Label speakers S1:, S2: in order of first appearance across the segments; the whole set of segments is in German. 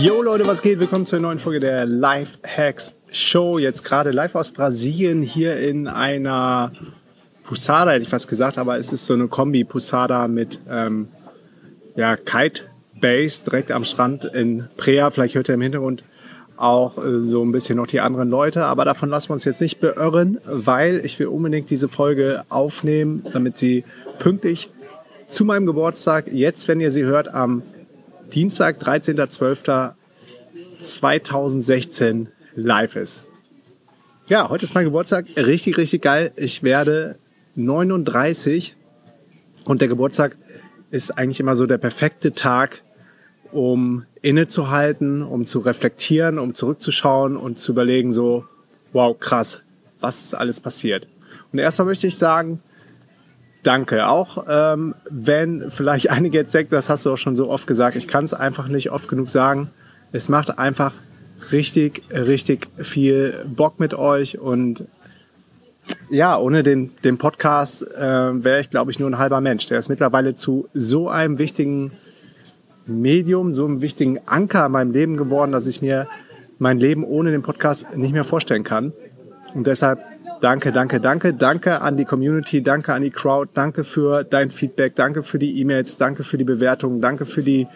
S1: Yo Leute, was geht? Willkommen zur neuen Folge der Life Hacks Show. Jetzt gerade live aus Brasilien hier in einer Pusada, hätte ich fast gesagt, aber es ist so eine Kombi Pusada mit ähm, ja, Kite Base direkt am Strand in Prea. Vielleicht hört ihr im Hintergrund auch äh, so ein bisschen noch die anderen Leute, aber davon lassen wir uns jetzt nicht beirren, weil ich will unbedingt diese Folge aufnehmen, damit sie pünktlich zu meinem Geburtstag, jetzt wenn ihr sie hört, am Dienstag, 13.12.2016 live ist. Ja, heute ist mein Geburtstag. Richtig, richtig geil. Ich werde 39 und der Geburtstag ist eigentlich immer so der perfekte Tag, um innezuhalten, um zu reflektieren, um zurückzuschauen und zu überlegen so, wow, krass, was ist alles passiert. Und erstmal möchte ich sagen, Danke. Auch ähm, wenn vielleicht einige jetzt denken, das hast du auch schon so oft gesagt, ich kann es einfach nicht oft genug sagen. Es macht einfach richtig, richtig viel Bock mit euch und ja, ohne den, den Podcast äh, wäre ich, glaube ich, nur ein halber Mensch. Der ist mittlerweile zu so einem wichtigen Medium, so einem wichtigen Anker in meinem Leben geworden, dass ich mir mein Leben ohne den Podcast nicht mehr vorstellen kann. Und deshalb Danke, danke, danke. Danke an die Community, danke an die Crowd, danke für dein Feedback, danke für die E-Mails, danke für die Bewertungen, danke für die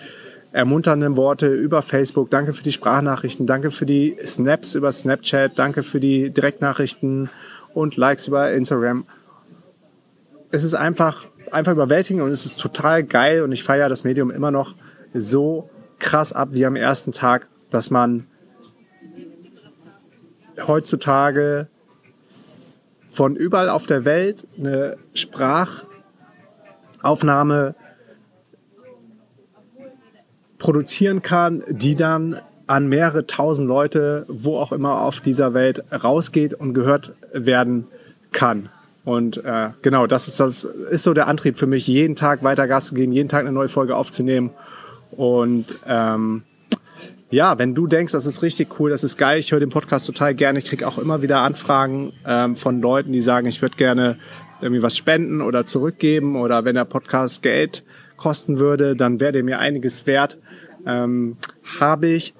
S1: ermunternden Worte über Facebook, danke für die Sprachnachrichten, danke für die Snaps über Snapchat, danke für die Direktnachrichten und Likes über Instagram. Es ist einfach, einfach überwältigend und es ist total geil und ich feiere das Medium immer noch so krass ab wie am ersten Tag, dass man heutzutage von überall auf der Welt eine Sprachaufnahme produzieren kann, die dann an mehrere tausend Leute, wo auch immer auf dieser Welt rausgeht und gehört werden kann. Und äh, genau, das ist, das ist so der Antrieb für mich, jeden Tag weiter Gas zu geben, jeden Tag eine neue Folge aufzunehmen. Und ähm, ja, wenn du denkst, das ist richtig cool, das ist geil, ich höre den Podcast total gerne. Ich kriege auch immer wieder Anfragen ähm, von Leuten, die sagen, ich würde gerne irgendwie was spenden oder zurückgeben oder wenn der Podcast Geld kosten würde, dann wäre der mir einiges wert. Ähm, Habe ich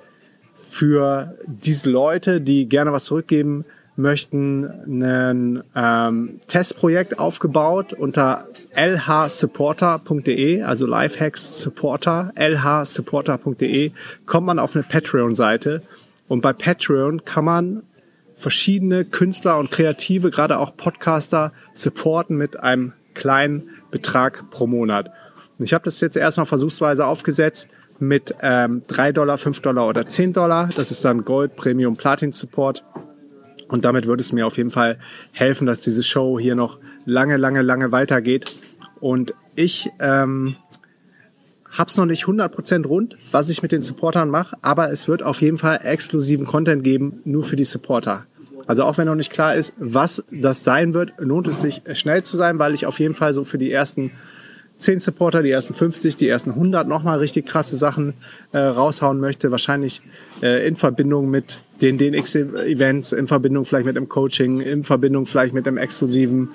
S1: für diese Leute, die gerne was zurückgeben, möchten ein ähm, Testprojekt aufgebaut unter lhsupporter.de, also Lifehacks Supporter, lhsupporter.de, kommt man auf eine Patreon-Seite und bei Patreon kann man verschiedene Künstler und Kreative, gerade auch Podcaster, supporten mit einem kleinen Betrag pro Monat. Und ich habe das jetzt erstmal versuchsweise aufgesetzt mit ähm, 3 Dollar, 5 Dollar oder 10 Dollar. Das ist dann Gold, Premium, Platin Support. Und damit würde es mir auf jeden Fall helfen, dass diese Show hier noch lange, lange, lange weitergeht. Und ich ähm, hab's noch nicht 100% rund, was ich mit den Supportern mache, aber es wird auf jeden Fall exklusiven Content geben, nur für die Supporter. Also auch wenn noch nicht klar ist, was das sein wird, lohnt es sich schnell zu sein, weil ich auf jeden Fall so für die ersten 10 Supporter, die ersten 50, die ersten 100 nochmal richtig krasse Sachen äh, raushauen möchte. Wahrscheinlich äh, in Verbindung mit den DNX-Events, in Verbindung vielleicht mit dem Coaching, in Verbindung vielleicht mit dem exklusiven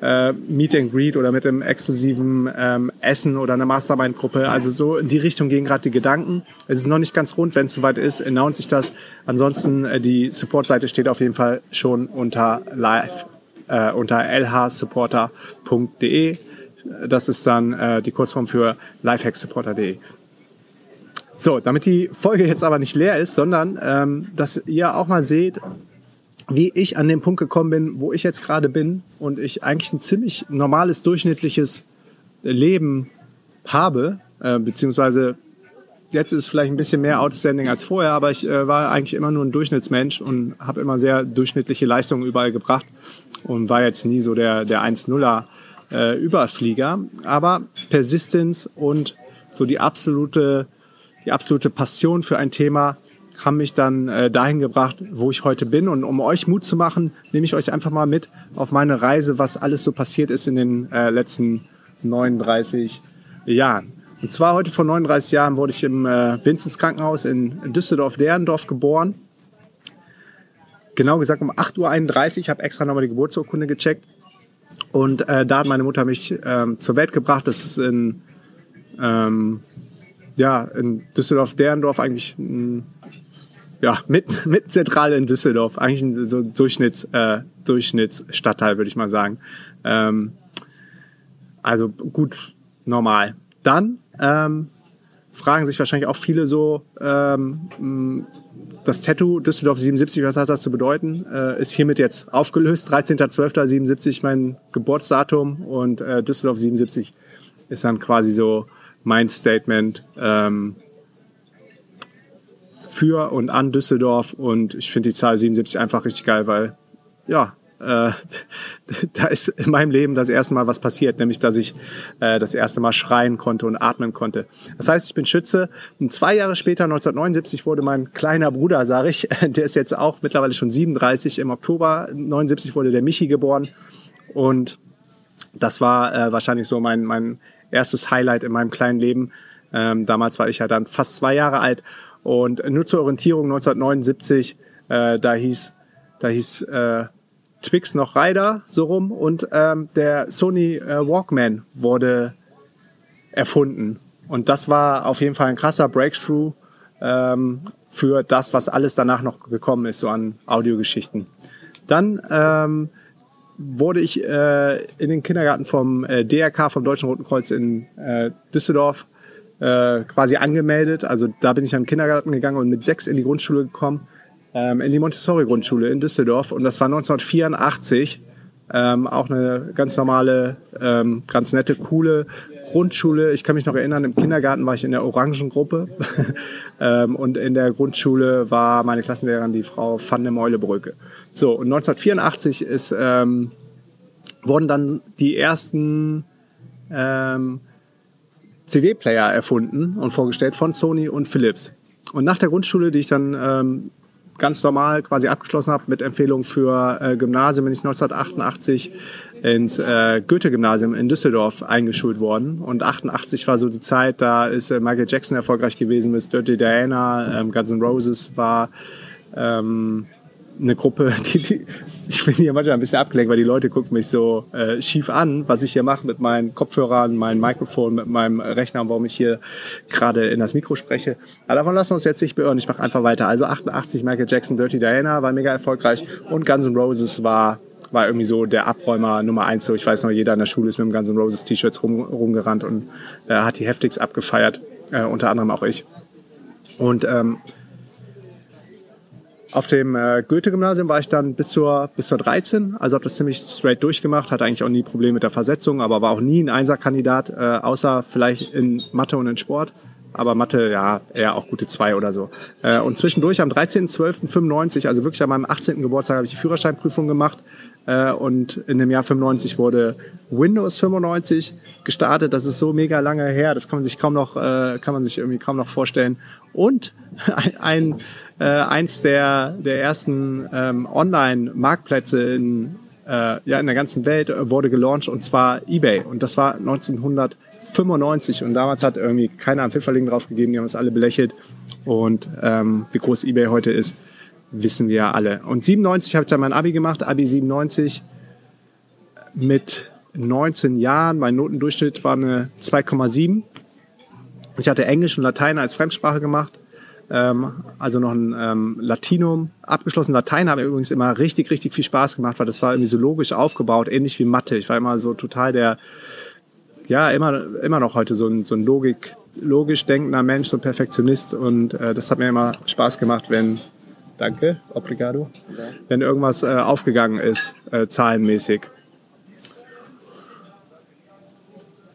S1: äh, Meet and Greet oder mit dem exklusiven ähm, Essen oder einer Mastermind-Gruppe. Also so in die Richtung gehen gerade die Gedanken. Es ist noch nicht ganz rund, wenn es soweit ist, announce ich das. Ansonsten äh, die Support-Seite steht auf jeden Fall schon unter live äh, unter lhsupporter.de. Das ist dann äh, die Kurzform für lifehacksupporter.de. So, damit die Folge jetzt aber nicht leer ist, sondern ähm, dass ihr auch mal seht, wie ich an den Punkt gekommen bin, wo ich jetzt gerade bin und ich eigentlich ein ziemlich normales, durchschnittliches Leben habe, äh, beziehungsweise jetzt ist vielleicht ein bisschen mehr outstanding als vorher, aber ich äh, war eigentlich immer nur ein Durchschnittsmensch und habe immer sehr durchschnittliche Leistungen überall gebracht und war jetzt nie so der, der 1-0er äh, Überflieger. Aber Persistence und so die absolute, die absolute Passion für ein Thema haben mich dann äh, dahin gebracht, wo ich heute bin. Und um euch Mut zu machen, nehme ich euch einfach mal mit auf meine Reise, was alles so passiert ist in den äh, letzten 39 Jahren. Und zwar heute vor 39 Jahren wurde ich im äh, Vinzens Krankenhaus in Düsseldorf-Derendorf geboren. Genau gesagt um 8.31 Uhr. Ich habe extra nochmal die Geburtsurkunde gecheckt. Und äh, da hat meine Mutter mich ähm, zur Welt gebracht. Das ist in, ähm, ja, in Düsseldorf-Derendorf eigentlich ein ja, mit, mit zentral in Düsseldorf. Eigentlich ein so Durchschnitts, äh, Durchschnittsstadtteil, würde ich mal sagen. Ähm, also gut, normal. Dann ähm, fragen sich wahrscheinlich auch viele so, ähm, das Tattoo Düsseldorf 77, was hat das zu bedeuten? Äh, ist hiermit jetzt aufgelöst. 13.12.77 mein Geburtsdatum und äh, Düsseldorf 77 ist dann quasi so mein Statement. Ähm, für und an Düsseldorf und ich finde die Zahl 77 einfach richtig geil, weil ja, äh, da ist in meinem Leben das erste Mal was passiert, nämlich dass ich äh, das erste Mal schreien konnte und atmen konnte. Das heißt, ich bin Schütze. Und zwei Jahre später, 1979, wurde mein kleiner Bruder, sage ich, der ist jetzt auch mittlerweile schon 37. Im Oktober 79 wurde der Michi geboren und das war äh, wahrscheinlich so mein mein erstes Highlight in meinem kleinen Leben. Ähm, damals war ich ja dann fast zwei Jahre alt und nur zur Orientierung 1979, äh, da hieß, da hieß äh, Twix noch Rider so rum und ähm, der Sony äh, Walkman wurde erfunden. Und das war auf jeden Fall ein krasser Breakthrough ähm, für das, was alles danach noch gekommen ist, so an Audiogeschichten. Dann ähm, wurde ich äh, in den Kindergarten vom äh, DRK, vom Deutschen Roten Kreuz in äh, Düsseldorf äh, quasi angemeldet. Also da bin ich an den Kindergarten gegangen und mit sechs in die Grundschule gekommen, ähm, in die Montessori-Grundschule in Düsseldorf. Und das war 1984. Ähm, auch eine ganz normale, ähm, ganz nette, coole Grundschule. Ich kann mich noch erinnern, im Kindergarten war ich in der Orangengruppe ähm, und in der Grundschule war meine Klassenlehrerin die Frau Van der Meulebrücke. So, und 1984 ist, ähm, wurden dann die ersten ähm, CD-Player erfunden und vorgestellt von Sony und Philips. Und nach der Grundschule, die ich dann ähm, ganz normal quasi abgeschlossen habe mit Empfehlung für äh, Gymnasium, bin ich 1988 ins äh, Goethe-Gymnasium in Düsseldorf eingeschult worden. Und 88 war so die Zeit, da ist äh, Michael Jackson erfolgreich gewesen mit Dirty Diana, ähm, Guns N' Roses war ähm, eine Gruppe, die, die ich bin hier manchmal ein bisschen abgelenkt, weil die Leute gucken mich so äh, schief an, was ich hier mache mit meinen Kopfhörern, meinem Mikrofon, mit meinem Rechner, warum ich hier gerade in das Mikro spreche. Aber davon lassen wir uns jetzt nicht beirren. Ich mache einfach weiter. Also 88 Michael Jackson, Dirty Diana war mega erfolgreich und Guns N' Roses war war irgendwie so der Abräumer Nummer eins. So, ich weiß noch, jeder in der Schule ist mit dem Guns N' Roses T-Shirts rum, rumgerannt und äh, hat die heftigst abgefeiert. Äh, unter anderem auch ich. Und ähm, auf dem äh, Goethe-Gymnasium war ich dann bis zur, bis zur 13, also habe das ziemlich straight durchgemacht, hatte eigentlich auch nie Probleme mit der Versetzung, aber war auch nie ein Einserkandidat, äh, außer vielleicht in Mathe und in Sport. Aber Mathe, ja, eher auch gute zwei oder so. Äh, und zwischendurch am 13.12.95, also wirklich an meinem 18. Geburtstag, habe ich die Führerscheinprüfung gemacht. Äh, und in dem Jahr 95 wurde Windows 95 gestartet. Das ist so mega lange her, das kann man sich kaum noch, äh, kann man sich irgendwie kaum noch vorstellen. Und ein, äh, eins der, der ersten ähm, Online-Marktplätze in, ja, in der ganzen Welt wurde gelauncht und zwar eBay. Und das war 1995 und damals hat irgendwie keiner einen Pfifferling drauf gegeben, die haben es alle belächelt. Und ähm, wie groß eBay heute ist, wissen wir ja alle. Und 97 habe ich dann mein Abi gemacht, Abi 97 mit 19 Jahren. Mein Notendurchschnitt war eine 2,7. Ich hatte Englisch und Latein als Fremdsprache gemacht ähm, also noch ein ähm, Latinum abgeschlossen. Latein mir übrigens immer richtig, richtig viel Spaß gemacht, weil das war irgendwie so logisch aufgebaut, ähnlich wie Mathe. Ich war immer so total der, ja, immer, immer noch heute so ein, so ein Logik, logisch denkender Mensch, so ein Perfektionist und äh, das hat mir immer Spaß gemacht, wenn, danke, obrigado, ja. wenn irgendwas äh, aufgegangen ist, äh, zahlenmäßig.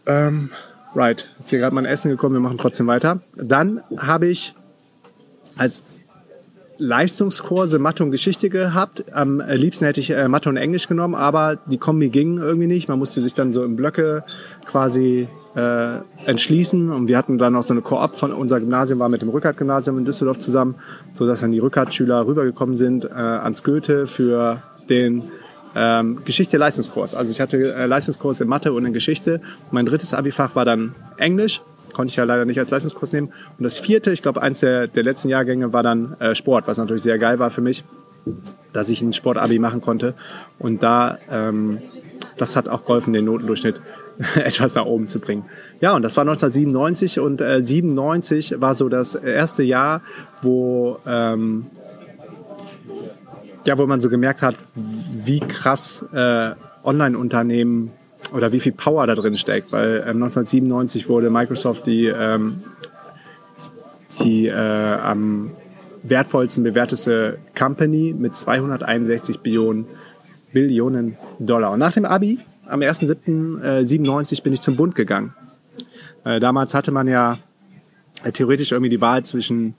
S1: Ähm, right, jetzt hier gerade mein Essen gekommen, wir machen trotzdem weiter. Dann habe ich als Leistungskurse Mathe und Geschichte gehabt. Am liebsten hätte ich äh, Mathe und Englisch genommen, aber die Kombi ging irgendwie nicht. Man musste sich dann so in Blöcke quasi äh, entschließen und wir hatten dann auch so eine Koop von unser Gymnasium war mit dem Rückert-Gymnasium in Düsseldorf zusammen, so dass dann die Rückert-Schüler rübergekommen sind äh, ans Goethe für den ähm, Geschichte-Leistungskurs. Also ich hatte äh, Leistungskurs in Mathe und in Geschichte. Mein drittes Abifach war dann Englisch konnte ich ja leider nicht als Leistungskurs nehmen. Und das vierte, ich glaube, eins der, der letzten Jahrgänge war dann äh, Sport, was natürlich sehr geil war für mich, dass ich ein Sportabi machen konnte. Und da, ähm, das hat auch geholfen, den Notendurchschnitt etwas nach oben zu bringen. Ja, und das war 1997 und äh, 97 war so das erste Jahr, wo ähm, ja, wo man so gemerkt hat, wie krass äh, Online-Unternehmen oder wie viel Power da drin steckt, weil ähm, 1997 wurde Microsoft die, ähm, die äh, am wertvollsten bewertete Company mit 261 Billionen, Billionen Dollar. Und nach dem Abi, am 1.7.97 äh, bin ich zum Bund gegangen. Äh, damals hatte man ja äh, theoretisch irgendwie die Wahl zwischen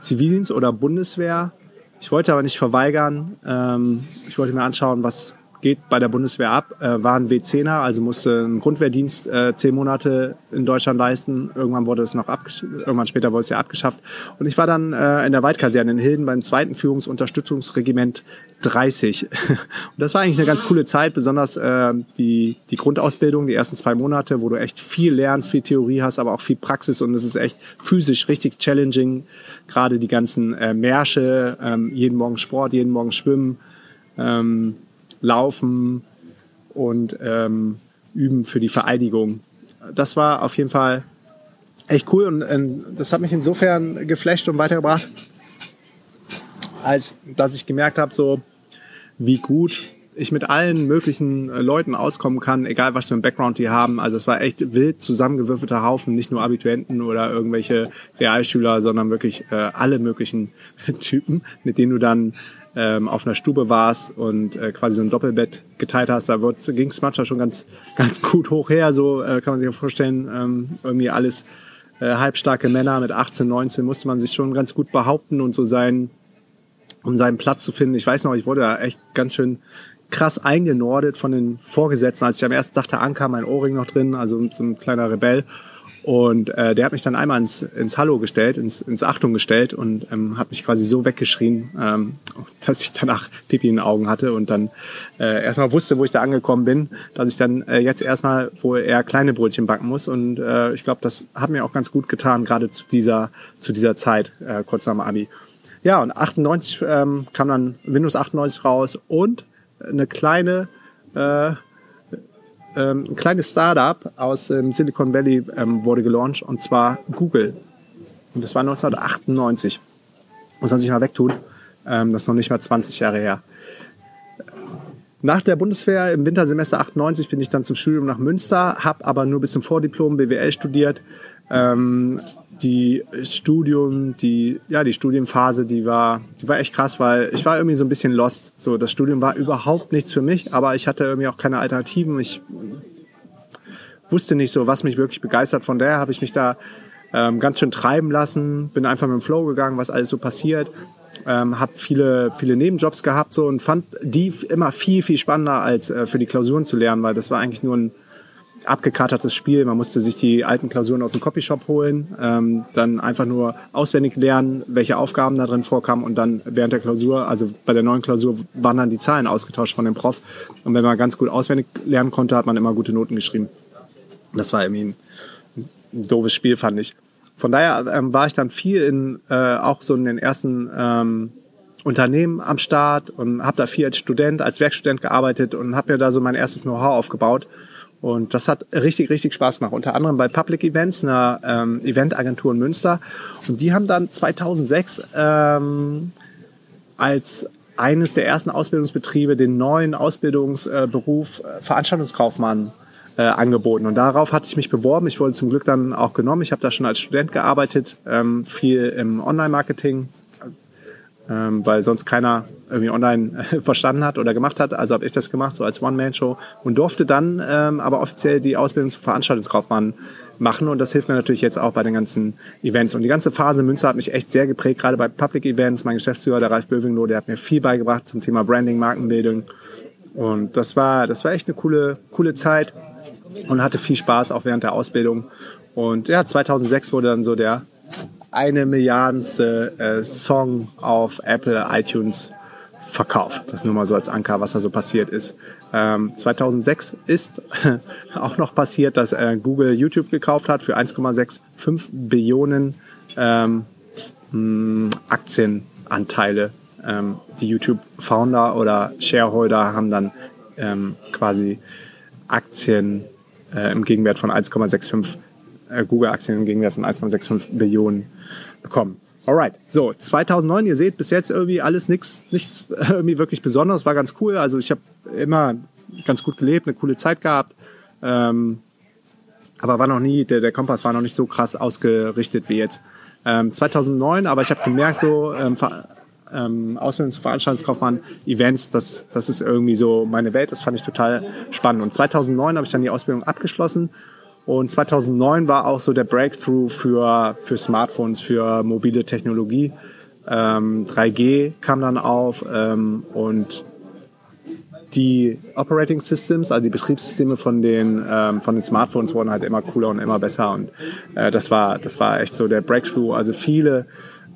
S1: Zivildienst oder Bundeswehr. Ich wollte aber nicht verweigern. Ähm, ich wollte mir anschauen, was geht bei der Bundeswehr ab, äh, war ein W10er, also musste einen Grundwehrdienst äh, zehn Monate in Deutschland leisten. Irgendwann wurde es noch irgendwann später wurde es ja abgeschafft. Und ich war dann äh, in der Waldkaserne in Hilden beim zweiten Führungsunterstützungsregiment 30. Und das war eigentlich eine ganz coole Zeit, besonders äh, die, die Grundausbildung, die ersten zwei Monate, wo du echt viel lernst, viel Theorie hast, aber auch viel Praxis und es ist echt physisch richtig challenging. Gerade die ganzen äh, Märsche, ähm, jeden Morgen Sport, jeden Morgen Schwimmen. Ähm, Laufen und ähm, Üben für die Vereidigung. Das war auf jeden Fall echt cool und ähm, das hat mich insofern geflasht und weitergebracht, als dass ich gemerkt habe, so wie gut ich mit allen möglichen äh, Leuten auskommen kann, egal was für ein Background die haben. Also es war echt wild zusammengewürfelter Haufen, nicht nur Abiturienten oder irgendwelche Realschüler, sondern wirklich äh, alle möglichen Typen, mit denen du dann ähm, auf einer Stube warst und äh, quasi so ein Doppelbett geteilt hast, da ging es manchmal schon ganz, ganz gut hoch her. So äh, kann man sich vorstellen, ähm, irgendwie alles äh, halbstarke Männer mit 18, 19 musste man sich schon ganz gut behaupten und so sein, um seinen Platz zu finden. Ich weiß noch, ich wurde da echt ganz schön krass eingenordet von den Vorgesetzten. Als ich am ersten Tag da ankam, mein Ohrring noch drin, also so ein kleiner Rebell. Und äh, der hat mich dann einmal ins, ins Hallo gestellt, ins, ins Achtung gestellt und ähm, hat mich quasi so weggeschrien, ähm, dass ich danach Pipi in den Augen hatte und dann äh, erstmal wusste, wo ich da angekommen bin, dass ich dann äh, jetzt erstmal wohl eher kleine Brötchen backen muss. Und äh, ich glaube, das hat mir auch ganz gut getan, gerade zu dieser, zu dieser Zeit, äh, kurz nach dem Abi. Ja, und 98 ähm, kam dann Windows 98 raus und eine kleine äh, ähm, ein kleines Startup aus dem Silicon Valley ähm, wurde gelauncht und zwar Google. Und das war 1998. Muss man sich mal wegtun. Ähm, das ist noch nicht mal 20 Jahre her. Nach der Bundeswehr im Wintersemester 98 bin ich dann zum Studium nach Münster, habe aber nur bis zum Vordiplom BWL studiert. Ähm, die Studium, die, ja, die Studienphase, die war, die war echt krass, weil ich war irgendwie so ein bisschen lost. So, das Studium war überhaupt nichts für mich, aber ich hatte irgendwie auch keine Alternativen. Ich wusste nicht so, was mich wirklich begeistert. Von daher habe ich mich da ähm, ganz schön treiben lassen, bin einfach mit dem Flow gegangen, was alles so passiert. Ähm, habe viele viele Nebenjobs gehabt so und fand die immer viel viel spannender als äh, für die Klausuren zu lernen, weil das war eigentlich nur ein abgekatertes Spiel. Man musste sich die alten Klausuren aus dem Copyshop holen, ähm, dann einfach nur auswendig lernen, welche Aufgaben da drin vorkamen und dann während der Klausur, also bei der neuen Klausur, waren dann die Zahlen ausgetauscht von dem Prof. Und wenn man ganz gut auswendig lernen konnte, hat man immer gute Noten geschrieben. Das war irgendwie ein, ein doofes Spiel, fand ich. Von daher ähm, war ich dann viel in, äh, auch so in den ersten ähm, Unternehmen am Start und habe da viel als Student, als Werkstudent gearbeitet und habe mir da so mein erstes Know-how aufgebaut und das hat richtig, richtig Spaß gemacht. Unter anderem bei Public Events, einer ähm, Eventagentur in Münster. Und die haben dann 2006 ähm, als eines der ersten Ausbildungsbetriebe den neuen Ausbildungsberuf äh, Veranstaltungskaufmann äh, angeboten. Und darauf hatte ich mich beworben. Ich wurde zum Glück dann auch genommen. Ich habe da schon als Student gearbeitet, ähm, viel im Online-Marketing, ähm, weil sonst keiner irgendwie online äh, verstanden hat oder gemacht hat. Also habe ich das gemacht, so als One-Man-Show und durfte dann ähm, aber offiziell die Ausbildung zum Veranstaltungskaufmann machen und das hilft mir natürlich jetzt auch bei den ganzen Events. Und die ganze Phase Münster hat mich echt sehr geprägt, gerade bei Public Events. Mein Geschäftsführer, der Ralf Böwingloh, der hat mir viel beigebracht zum Thema Branding, Markenbildung. Und das war, das war echt eine coole, coole Zeit und hatte viel Spaß auch während der Ausbildung. Und ja, 2006 wurde dann so der eine Milliardenste äh, Song auf Apple iTunes verkauft. Das nur mal so als Anker, was da so passiert ist. Ähm, 2006 ist auch noch passiert, dass äh, Google YouTube gekauft hat für 1,65 Billionen ähm, mh, Aktienanteile. Ähm, die YouTube-Founder oder Shareholder haben dann ähm, quasi Aktien äh, im Gegenwert von 1,65 äh, Google-Aktien im Gegenwert von 1,65 Billionen bekommen. Alright, so 2009, ihr seht bis jetzt irgendwie alles nichts, nichts irgendwie wirklich Besonderes, war ganz cool. Also ich habe immer ganz gut gelebt, eine coole Zeit gehabt, ähm, aber war noch nie, der, der Kompass war noch nicht so krass ausgerichtet wie jetzt. Ähm, 2009, aber ich habe gemerkt, so ähm, ähm, Ausbildung zum Veranstaltungskaufmann, Events, das, das ist irgendwie so meine Welt, das fand ich total spannend. Und 2009 habe ich dann die Ausbildung abgeschlossen und 2009 war auch so der Breakthrough für, für Smartphones, für mobile Technologie. Ähm, 3G kam dann auf ähm, und die Operating Systems, also die Betriebssysteme von den, ähm, von den Smartphones wurden halt immer cooler und immer besser. Und äh, das, war, das war echt so der Breakthrough. Also viele,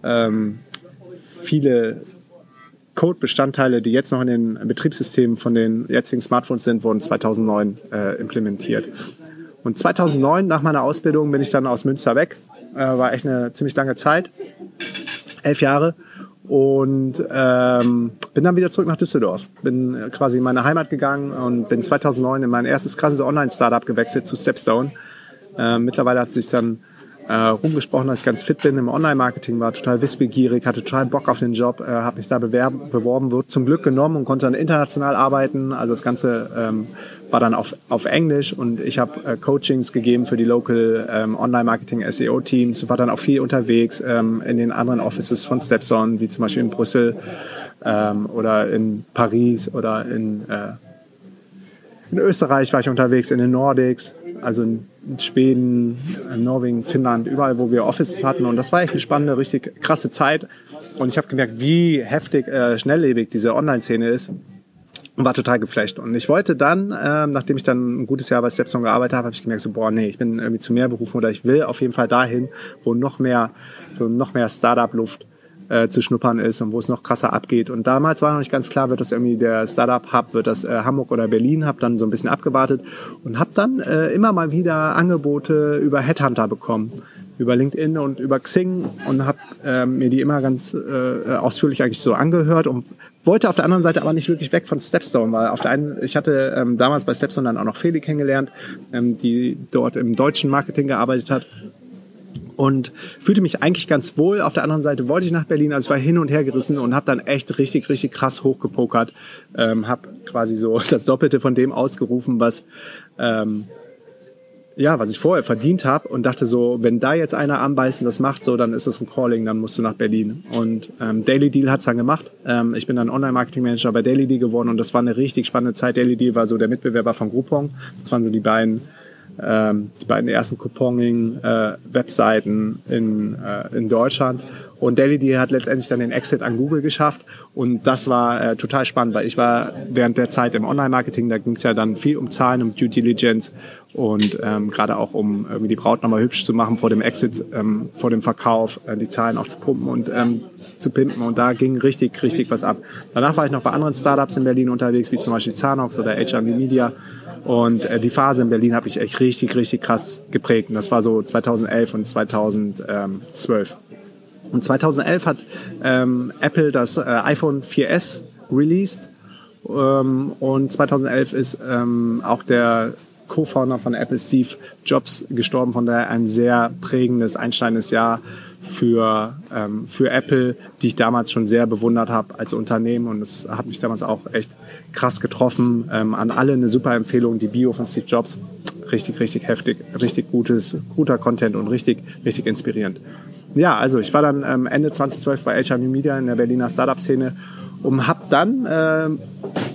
S1: ähm, viele Code-Bestandteile, die jetzt noch in den Betriebssystemen von den jetzigen Smartphones sind, wurden 2009 äh, implementiert. Und 2009, nach meiner Ausbildung, bin ich dann aus Münster weg. Äh, war echt eine ziemlich lange Zeit, elf Jahre. Und ähm, bin dann wieder zurück nach Düsseldorf. Bin quasi in meine Heimat gegangen und bin 2009 in mein erstes krasses Online-Startup gewechselt zu Stepstone. Äh, mittlerweile hat sich dann äh, rumgesprochen, dass ich ganz fit bin im Online-Marketing, war total wissbegierig, hatte total Bock auf den Job, äh, habe mich da bewerben, beworben, wurde zum Glück genommen und konnte dann international arbeiten. Also das Ganze ähm, war dann auf, auf Englisch und ich habe äh, Coachings gegeben für die Local ähm, Online-Marketing SEO-Teams, war dann auch viel unterwegs ähm, in den anderen Offices von Stepson, wie zum Beispiel in Brüssel ähm, oder in Paris oder in, äh, in Österreich war ich unterwegs, in den Nordics also in Schweden, in Norwegen, Finnland, überall, wo wir Offices hatten. Und das war echt eine spannende, richtig krasse Zeit. Und ich habe gemerkt, wie heftig, äh, schnelllebig diese Online-Szene ist. Und war total geflasht. Und ich wollte dann, äh, nachdem ich dann ein gutes Jahr bei Stepstone gearbeitet habe, habe ich gemerkt, so, boah, nee, ich bin irgendwie zu mehr berufen oder ich will auf jeden Fall dahin, wo noch mehr, so noch mehr Startup-Luft äh, zu schnuppern ist und wo es noch krasser abgeht. Und damals war noch nicht ganz klar, wird das irgendwie der Startup-Hub, wird das äh, Hamburg oder Berlin, habe dann so ein bisschen abgewartet und habe dann äh, immer mal wieder Angebote über Headhunter bekommen, über LinkedIn und über Xing und habe äh, mir die immer ganz äh, ausführlich eigentlich so angehört und wollte auf der anderen Seite aber nicht wirklich weg von Stepstone, weil auf der einen, ich hatte ähm, damals bei Stepstone dann auch noch Feli kennengelernt, ähm, die dort im deutschen Marketing gearbeitet hat und fühlte mich eigentlich ganz wohl. Auf der anderen Seite wollte ich nach Berlin, also ich war hin und her gerissen und habe dann echt richtig, richtig krass hochgepokert. Ähm, habe quasi so das Doppelte von dem ausgerufen, was ähm, ja, was ich vorher verdient habe und dachte so, wenn da jetzt einer anbeißen das macht, so, dann ist es ein Calling, dann musst du nach Berlin. Und ähm, Daily Deal hat's dann gemacht. Ähm, ich bin dann Online-Marketing-Manager bei Daily Deal geworden und das war eine richtig spannende Zeit. Daily Deal war so der Mitbewerber von Groupon. Das waren so die beiden ähm, die beiden ersten Couponing-Webseiten äh, in, äh, in Deutschland. Und DailyD hat letztendlich dann den Exit an Google geschafft. Und das war äh, total spannend, weil ich war während der Zeit im Online-Marketing, da ging es ja dann viel um Zahlen, um Due Diligence und ähm, gerade auch um irgendwie die Braut nochmal hübsch zu machen vor dem Exit, ähm, vor dem Verkauf, äh, die Zahlen auch zu pumpen und ähm, zu pimpen. Und da ging richtig, richtig was ab. Danach war ich noch bei anderen Startups in Berlin unterwegs, wie zum Beispiel Zanox oder HRV Media. Und äh, die Phase in Berlin habe ich echt richtig, richtig krass geprägt. Und das war so 2011 und 2012. Und 2011 hat ähm, Apple das äh, iPhone 4S released. Ähm, und 2011 ist ähm, auch der Co-Founder von Apple, Steve Jobs, gestorben. Von daher ein sehr prägendes, einschneidendes Jahr für, ähm, für Apple, die ich damals schon sehr bewundert habe als Unternehmen. Und es hat mich damals auch echt krass getroffen. Ähm, an alle eine super Empfehlung, die Bio von Steve Jobs. Richtig, richtig heftig, richtig gutes, guter Content und richtig, richtig inspirierend. ja, also ich war dann ähm, Ende 2012 bei HR New Media in der Berliner Startup-Szene und habe dann äh,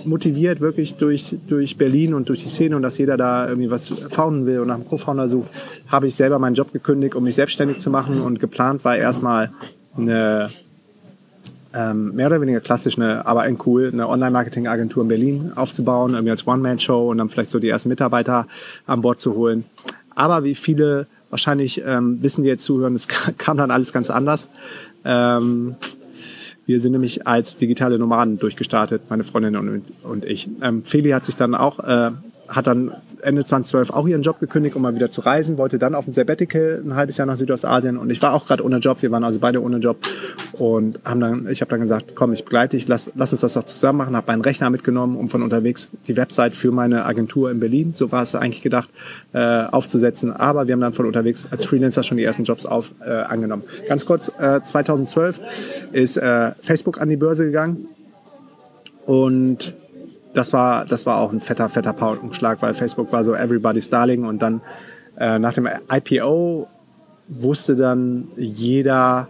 S1: motiviert wirklich durch, durch Berlin und durch die Szene und dass jeder da irgendwie was founden will und nach einem Co-Founder sucht, habe ich selber meinen Job gekündigt, um mich selbstständig zu machen und geplant war erstmal eine ähm, mehr oder weniger klassisch, eine, aber ein cool, eine Online-Marketing-Agentur in Berlin aufzubauen, irgendwie als One-Man-Show und dann vielleicht so die ersten Mitarbeiter an Bord zu holen. Aber wie viele wahrscheinlich ähm, wissen, die jetzt zuhören, es kam dann alles ganz anders. Ähm, wir sind nämlich als digitale Nomaden durchgestartet, meine Freundin und, und ich. Ähm, Feli hat sich dann auch äh, hat dann Ende 2012 auch ihren Job gekündigt, um mal wieder zu reisen, wollte dann auf ein Sabbatical ein halbes Jahr nach Südostasien und ich war auch gerade ohne Job, wir waren also beide ohne Job und haben dann, ich habe dann gesagt, komm, ich begleite dich, lass, lass uns das doch zusammen machen, habe meinen Rechner mitgenommen, um von unterwegs die Website für meine Agentur in Berlin, so war es eigentlich gedacht, äh, aufzusetzen, aber wir haben dann von unterwegs als Freelancer schon die ersten Jobs auf äh, angenommen. Ganz kurz, äh, 2012 ist äh, Facebook an die Börse gegangen und das war, das war auch ein fetter, fetter Paukenschlag, weil Facebook war so everybody's darling und dann äh, nach dem IPO wusste dann jeder,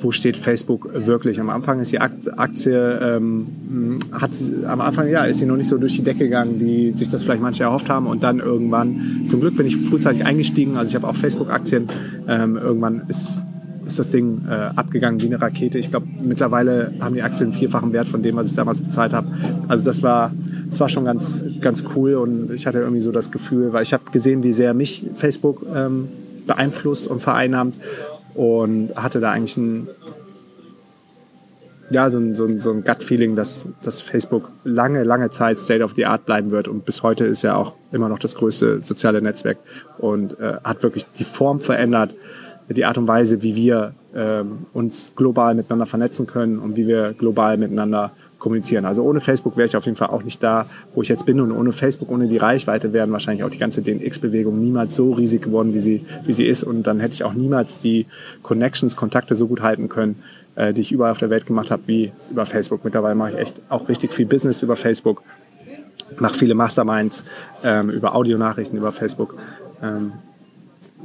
S1: wo steht Facebook wirklich. Am Anfang ist die Aktie, ähm, hat sie, am Anfang ja, ist sie noch nicht so durch die Decke gegangen, wie sich das vielleicht manche erhofft haben. Und dann irgendwann, zum Glück bin ich frühzeitig eingestiegen, also ich habe auch Facebook-Aktien. Ähm, irgendwann ist ist das Ding äh, abgegangen wie eine Rakete. Ich glaube, mittlerweile haben die Aktien einen vierfachen Wert von dem, was ich damals bezahlt habe. Also das war, das war schon ganz, ganz cool und ich hatte irgendwie so das Gefühl, weil ich habe gesehen, wie sehr mich Facebook ähm, beeinflusst und vereinnahmt und hatte da eigentlich ein, ja, so ein, so ein, so ein Gut-Feeling, dass, dass Facebook lange, lange Zeit State of the Art bleiben wird. Und bis heute ist ja auch immer noch das größte soziale Netzwerk und äh, hat wirklich die Form verändert, die Art und Weise, wie wir ähm, uns global miteinander vernetzen können und wie wir global miteinander kommunizieren. Also ohne Facebook wäre ich auf jeden Fall auch nicht da, wo ich jetzt bin. Und ohne Facebook, ohne die Reichweite wären wahrscheinlich auch die ganze DNX-Bewegung niemals so riesig geworden, wie sie, wie sie ist. Und dann hätte ich auch niemals die Connections, Kontakte so gut halten können, äh, die ich überall auf der Welt gemacht habe, wie über Facebook. Mittlerweile mache ich echt auch richtig viel Business über Facebook, mache viele Masterminds ähm, über Audionachrichten über Facebook. Ähm,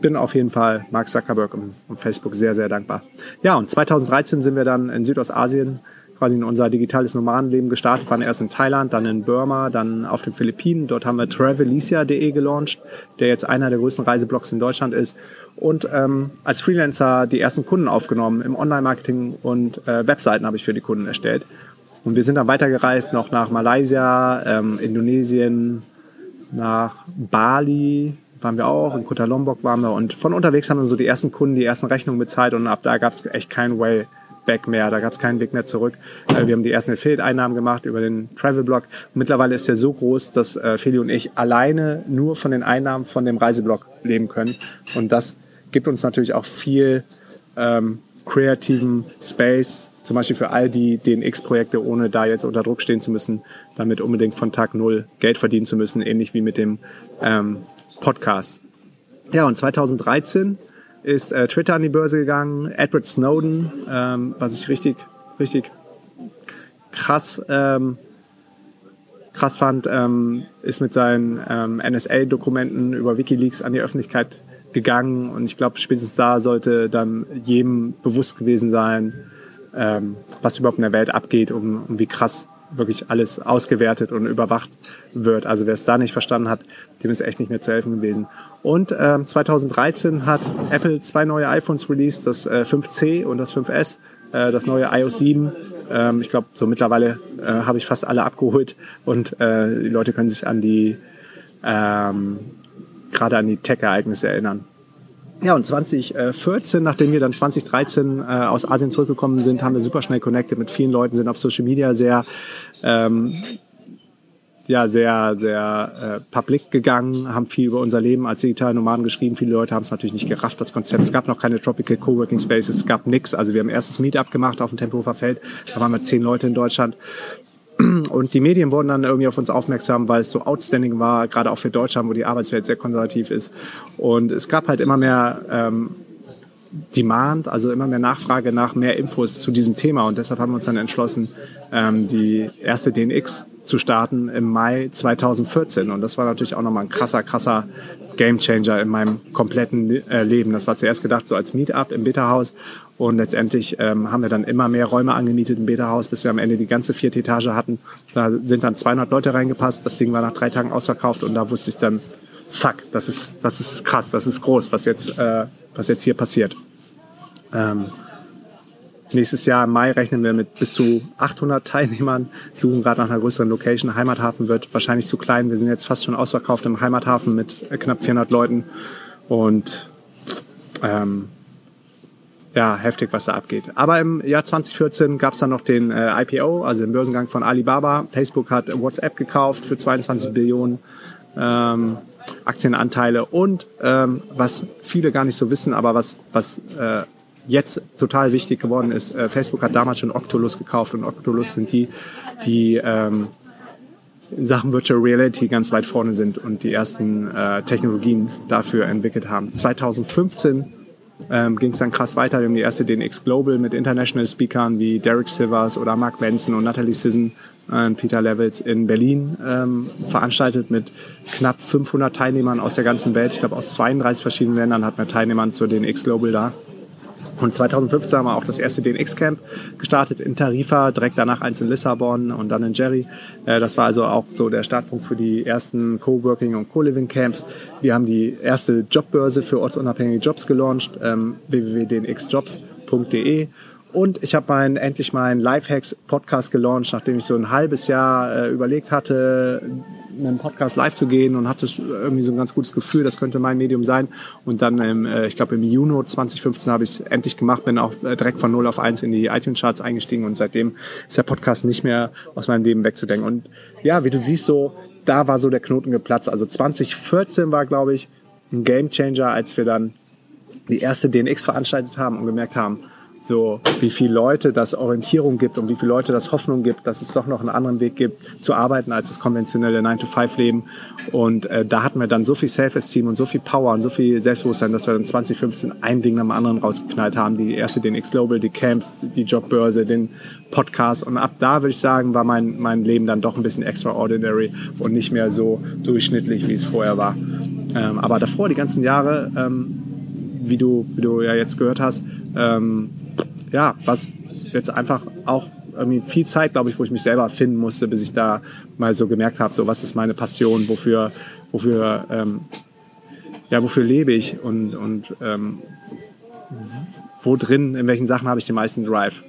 S1: bin auf jeden Fall Mark Zuckerberg und, Facebook sehr, sehr dankbar. Ja, und 2013 sind wir dann in Südostasien quasi in unser digitales Nomadenleben gestartet. Wir waren erst in Thailand, dann in Burma, dann auf den Philippinen. Dort haben wir Travelicia.de gelauncht, der jetzt einer der größten Reiseblogs in Deutschland ist. Und ähm, als Freelancer die ersten Kunden aufgenommen im Online-Marketing und äh, Webseiten habe ich für die Kunden erstellt. Und wir sind dann weitergereist noch nach Malaysia, ähm, Indonesien, nach Bali, waren wir auch, in Kota Lombok waren wir und von unterwegs haben wir so die ersten Kunden die ersten Rechnungen bezahlt und ab da gab es echt keinen Way back mehr, da gab es keinen Weg mehr zurück. Äh, wir haben die ersten Affiliate-Einnahmen gemacht über den Travel-Blog. Mittlerweile ist der so groß, dass äh, Feli und ich alleine nur von den Einnahmen von dem Reiseblog leben können und das gibt uns natürlich auch viel ähm, kreativen Space, zum Beispiel für all die DNX-Projekte, ohne da jetzt unter Druck stehen zu müssen, damit unbedingt von Tag Null Geld verdienen zu müssen, ähnlich wie mit dem ähm, Podcast. Ja, und 2013 ist äh, Twitter an die Börse gegangen, Edward Snowden, ähm, was ich richtig, richtig krass, ähm, krass fand, ähm, ist mit seinen ähm, NSA-Dokumenten über Wikileaks an die Öffentlichkeit gegangen und ich glaube, spätestens da sollte dann jedem bewusst gewesen sein, ähm, was überhaupt in der Welt abgeht und, und wie krass wirklich alles ausgewertet und überwacht wird. Also wer es da nicht verstanden hat, dem ist echt nicht mehr zu helfen gewesen. Und ähm, 2013 hat Apple zwei neue iPhones released, das äh, 5C und das 5S, äh, das neue iOS 7. Ähm, ich glaube, so mittlerweile äh, habe ich fast alle abgeholt und äh, die Leute können sich an die ähm, gerade an die Tech-Ereignisse erinnern. Ja, und 2014, nachdem wir dann 2013 äh, aus Asien zurückgekommen sind, haben wir super schnell connected mit vielen Leuten, sind auf Social Media sehr, ähm, ja, sehr, sehr äh, public gegangen, haben viel über unser Leben als digitale Nomaden geschrieben. Viele Leute haben es natürlich nicht gerafft, das Konzept. Es gab noch keine Tropical Coworking Spaces, es gab nix. Also wir haben erstes Meetup gemacht auf dem Tempelhofer Feld. Da waren wir zehn Leute in Deutschland. Und die Medien wurden dann irgendwie auf uns aufmerksam, weil es so outstanding war, gerade auch für Deutschland, wo die Arbeitswelt sehr konservativ ist. Und es gab halt immer mehr ähm, Demand, also immer mehr Nachfrage nach mehr Infos zu diesem Thema. Und deshalb haben wir uns dann entschlossen, ähm, die erste DNX zu starten im Mai 2014. Und das war natürlich auch nochmal ein krasser, krasser Gamechanger in meinem kompletten äh, Leben. Das war zuerst gedacht so als Meetup im Beta-Haus und letztendlich ähm, haben wir dann immer mehr Räume angemietet im Beta-Haus, bis wir am Ende die ganze vierte Etage hatten. Da sind dann 200 Leute reingepasst. Das Ding war nach drei Tagen ausverkauft und da wusste ich dann, fuck, das ist, das ist krass, das ist groß, was jetzt, äh, was jetzt hier passiert. Ähm, nächstes Jahr im Mai rechnen wir mit bis zu 800 Teilnehmern, suchen gerade nach einer größeren Location. Heimathafen wird wahrscheinlich zu klein. Wir sind jetzt fast schon ausverkauft im Heimathafen mit knapp 400 Leuten und ähm, ja, heftig, was da abgeht. Aber im Jahr 2014 gab es dann noch den äh, IPO, also den Börsengang von Alibaba. Facebook hat WhatsApp gekauft für 22 Billionen ähm, Aktienanteile und ähm, was viele gar nicht so wissen, aber was, was äh, jetzt total wichtig geworden ist, äh, Facebook hat damals schon Oculus gekauft und Oculus sind die, die ähm, in Sachen Virtual Reality ganz weit vorne sind und die ersten äh, Technologien dafür entwickelt haben. 2015 ähm, ging es dann krass weiter. Wir haben die erste DNX Global mit International Speakern wie Derek Silvers oder Mark Benson und Natalie Sisson und Peter Levels in Berlin ähm, veranstaltet mit knapp 500 Teilnehmern aus der ganzen Welt. Ich glaube, aus 32 verschiedenen Ländern hatten wir Teilnehmer zur DNX Global da. Und 2015 haben wir auch das erste DNX-Camp gestartet in Tarifa, direkt danach eins in Lissabon und dann in Jerry. Äh, das war also auch so der Startpunkt für die ersten Coworking und Co-Living-Camps. Wir haben die erste Jobbörse für ortsunabhängige Jobs gelauncht, ähm, www.dnxjobs.de und ich habe mein, endlich meinen Lifehacks-Podcast gelauncht, nachdem ich so ein halbes Jahr äh, überlegt hatte, einem Podcast live zu gehen und hatte irgendwie so ein ganz gutes Gefühl, das könnte mein Medium sein. Und dann, im, äh, ich glaube im Juni 2015 habe ich es endlich gemacht, bin auch äh, direkt von 0 auf 1 in die iTunes-Charts eingestiegen und seitdem ist der Podcast nicht mehr aus meinem Leben wegzudenken. Und ja, wie du siehst, so da war so der Knoten geplatzt. Also 2014 war, glaube ich, ein Gamechanger, als wir dann die erste DNX veranstaltet haben und gemerkt haben, so wie viele Leute das Orientierung gibt und wie viele Leute das Hoffnung gibt, dass es doch noch einen anderen Weg gibt zu arbeiten als das konventionelle 9-to-5-Leben. Und äh, da hatten wir dann so viel Self-Esteem und so viel Power und so viel Selbstbewusstsein, dass wir dann 2015 ein Ding nach dem anderen rausgeknallt haben. Die erste, den X-Global, die Camps, die Jobbörse, den Podcast. Und ab da würde ich sagen, war mein, mein Leben dann doch ein bisschen extraordinary und nicht mehr so durchschnittlich, wie es vorher war. Ähm, aber davor, die ganzen Jahre, ähm, wie du, wie du ja jetzt gehört hast, ähm, ja, was jetzt einfach auch irgendwie viel Zeit, glaube ich, wo ich mich selber finden musste, bis ich da mal so gemerkt habe, so was ist meine Passion, wofür, wofür, ähm, ja, wofür lebe ich und, und ähm, wo drin, in welchen Sachen habe ich den meisten Drive.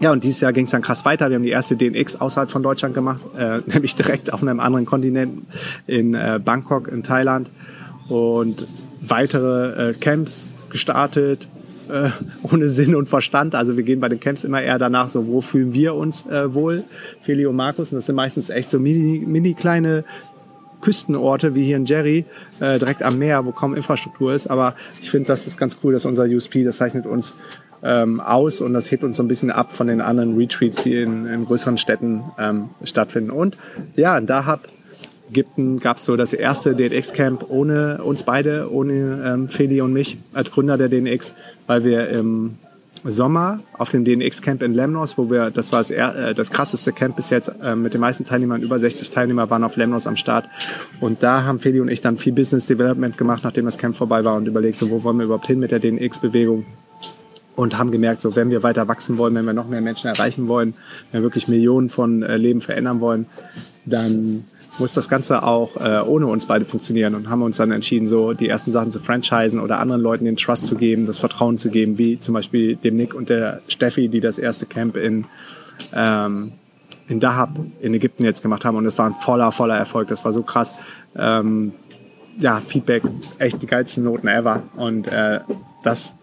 S1: Ja, und dieses Jahr ging es dann krass weiter. Wir haben die erste DNX außerhalb von Deutschland gemacht, äh, nämlich direkt auf einem anderen Kontinent in äh, Bangkok in Thailand und weitere äh, Camps gestartet, äh, ohne Sinn und Verstand. Also wir gehen bei den Camps immer eher danach, so wo fühlen wir uns äh, wohl, Feli und Markus. Und das sind meistens echt so mini, mini kleine Küstenorte wie hier in Jerry, äh, direkt am Meer, wo kaum Infrastruktur ist. Aber ich finde, das ist ganz cool, dass unser USP, das zeichnet uns ähm, aus und das hebt uns so ein bisschen ab von den anderen Retreats, die in, in größeren Städten ähm, stattfinden. Und ja, da hat Ägypten gab es so das erste DNX-Camp ohne uns beide, ohne ähm, Feli und mich als Gründer der DNX, weil wir im Sommer auf dem DNX-Camp in Lemnos, wo wir, das war das, äh, das krasseste Camp bis jetzt, äh, mit den meisten Teilnehmern, über 60 Teilnehmer waren auf Lemnos am Start. Und da haben Feli und ich dann viel Business Development gemacht, nachdem das Camp vorbei war und überlegt, so, wo wollen wir überhaupt hin mit der DNX-Bewegung? Und haben gemerkt, so, wenn wir weiter wachsen wollen, wenn wir noch mehr Menschen erreichen wollen, wenn wir wirklich Millionen von äh, Leben verändern wollen, dann muss das Ganze auch äh, ohne uns beide funktionieren und haben uns dann entschieden, so die ersten Sachen zu franchisen oder anderen Leuten den Trust zu geben, das Vertrauen zu geben, wie zum Beispiel dem Nick und der Steffi, die das erste Camp in ähm, in Dahab in Ägypten jetzt gemacht haben und es war ein voller, voller Erfolg. Das war so krass. Ähm, ja, Feedback, echt die geilsten Noten ever. Und äh, das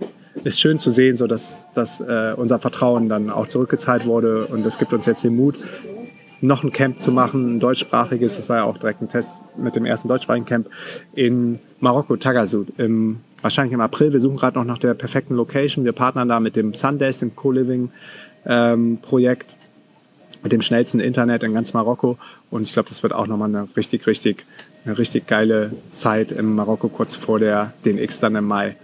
S1: ist schön zu sehen, so dass, dass äh, unser Vertrauen dann auch zurückgezahlt wurde und das gibt uns jetzt den Mut, noch ein Camp zu machen, ein deutschsprachiges. Das war ja auch direkt ein Test mit dem ersten deutschsprachigen Camp in Marokko, Tagasud, im, wahrscheinlich im April. Wir suchen gerade noch nach der perfekten Location. Wir partnern da mit dem Sundays, dem Co-Living-Projekt, ähm, mit dem schnellsten Internet in ganz Marokko. Und ich glaube, das wird auch nochmal eine richtig, richtig, eine richtig geile Zeit in Marokko kurz vor der DNX dann im Mai.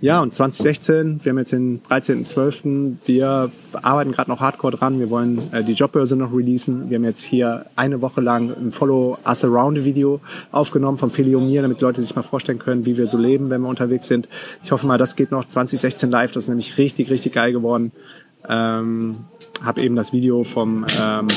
S1: Ja, und 2016, wir haben jetzt den 13.12., wir arbeiten gerade noch hardcore dran, wir wollen äh, die Jobbörse noch releasen. Wir haben jetzt hier eine Woche lang ein Follow Us Around Video aufgenommen von Feli und mir, damit Leute sich mal vorstellen können, wie wir so leben, wenn wir unterwegs sind. Ich hoffe mal, das geht noch 2016 live, das ist nämlich richtig, richtig geil geworden. Ähm, habe eben das Video vom ähm,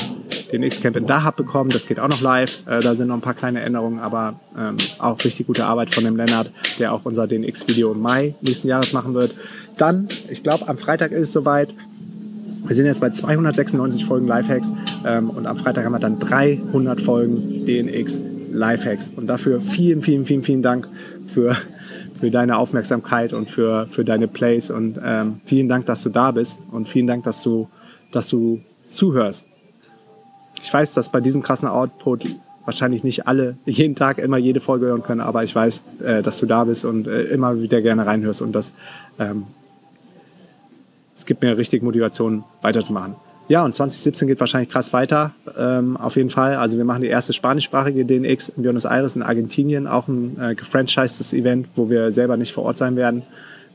S1: den X-Camp in Dahab bekommen. Das geht auch noch live. Äh, da sind noch ein paar kleine Änderungen, aber ähm, auch richtig gute Arbeit von dem Lennart, der auch unser DNX-Video im Mai nächsten Jahres machen wird. Dann, ich glaube, am Freitag ist es soweit. Wir sind jetzt bei 296 Folgen Lifehacks ähm, und am Freitag haben wir dann 300 Folgen DNX Lifehacks. Und dafür vielen, vielen, vielen, vielen Dank für, für deine Aufmerksamkeit und für, für deine Plays und ähm, vielen Dank, dass du da bist und vielen Dank, dass du, dass du zuhörst ich weiß, dass bei diesem krassen Output wahrscheinlich nicht alle jeden Tag immer jede Folge hören können, aber ich weiß, äh, dass du da bist und äh, immer wieder gerne reinhörst und das ähm, es gibt mir richtig Motivation weiterzumachen. Ja, und 2017 geht wahrscheinlich krass weiter, ähm, auf jeden Fall. Also wir machen die erste spanischsprachige DNX in Buenos Aires in Argentinien, auch ein äh, gefranchisedes Event, wo wir selber nicht vor Ort sein werden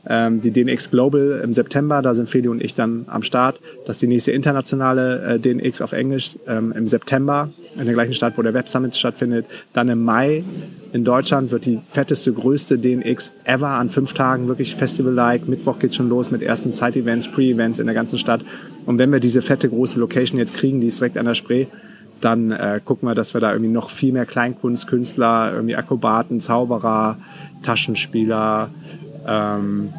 S1: ähm, die DNX Global im September, da sind Feli und ich dann am Start. Das ist die nächste internationale äh, DNX auf Englisch ähm, im September in der gleichen Stadt, wo der Web Summit stattfindet. Dann im Mai in Deutschland wird die fetteste, größte DNX ever an fünf Tagen, wirklich Festival-like. Mittwoch geht schon los mit ersten Zeit-Events, Pre-Events in der ganzen Stadt. Und wenn wir diese fette, große Location jetzt kriegen, die ist direkt an der Spree, dann äh, gucken wir, dass wir da irgendwie noch viel mehr Kleinkunst, Künstler, irgendwie Akrobaten, Zauberer, Taschenspieler, ähm,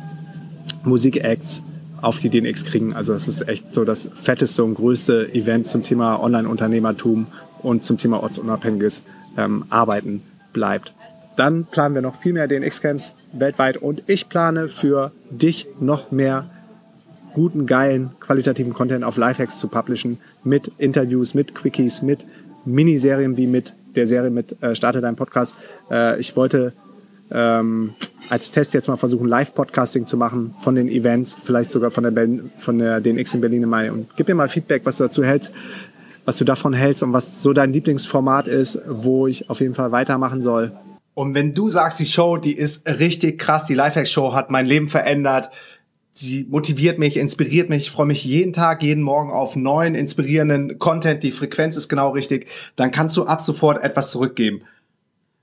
S1: Musikacts auf die DNX kriegen. Also das ist echt so das fetteste und größte Event zum Thema Online-Unternehmertum und zum Thema ortsunabhängiges ähm, Arbeiten bleibt. Dann planen wir noch viel mehr DNX-Camps weltweit und ich plane für dich noch mehr guten, geilen, qualitativen Content auf Lifehacks zu publishen mit Interviews, mit Quickies, mit Miniserien wie mit der Serie mit äh, Starte dein Podcast. Äh, ich wollte ähm, als Test jetzt mal versuchen, Live-Podcasting zu machen von den Events, vielleicht sogar von der, Berlin, von der DNX in Berlin im Mai. Und gib mir mal Feedback, was du dazu hältst, was du davon hältst und was so dein Lieblingsformat ist, wo ich auf jeden Fall weitermachen soll. Und wenn du sagst, die Show, die ist richtig krass, die Lifehack-Show hat mein Leben verändert, die motiviert mich, inspiriert mich. Ich freue mich jeden Tag, jeden Morgen auf neuen, inspirierenden Content. Die Frequenz ist genau richtig. Dann kannst du ab sofort etwas zurückgeben.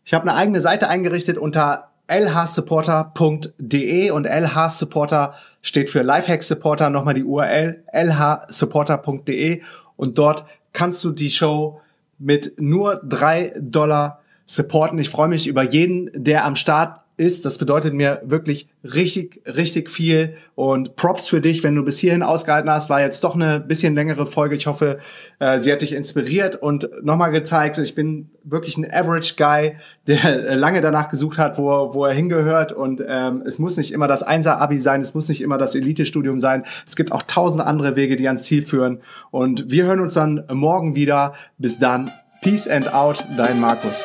S1: Ich habe eine eigene Seite eingerichtet unter lhsupporter.de und lhsupporter steht für Lifehack Supporter. Nochmal die URL lhsupporter.de und dort kannst du die Show mit nur drei Dollar supporten. Ich freue mich über jeden, der am Start ist. Das bedeutet mir wirklich richtig, richtig viel. Und Props für dich, wenn du bis hierhin ausgehalten hast. War jetzt doch eine bisschen längere Folge. Ich hoffe, äh, sie hat dich inspiriert und nochmal gezeigt, ich bin wirklich ein Average Guy, der lange danach gesucht hat, wo, wo er hingehört. Und ähm, es muss nicht immer das Einser-Abi sein, es muss nicht immer das Elite-Studium sein. Es gibt auch tausend andere Wege, die ans Ziel führen. Und wir hören uns dann morgen wieder. Bis dann. Peace and out, dein Markus.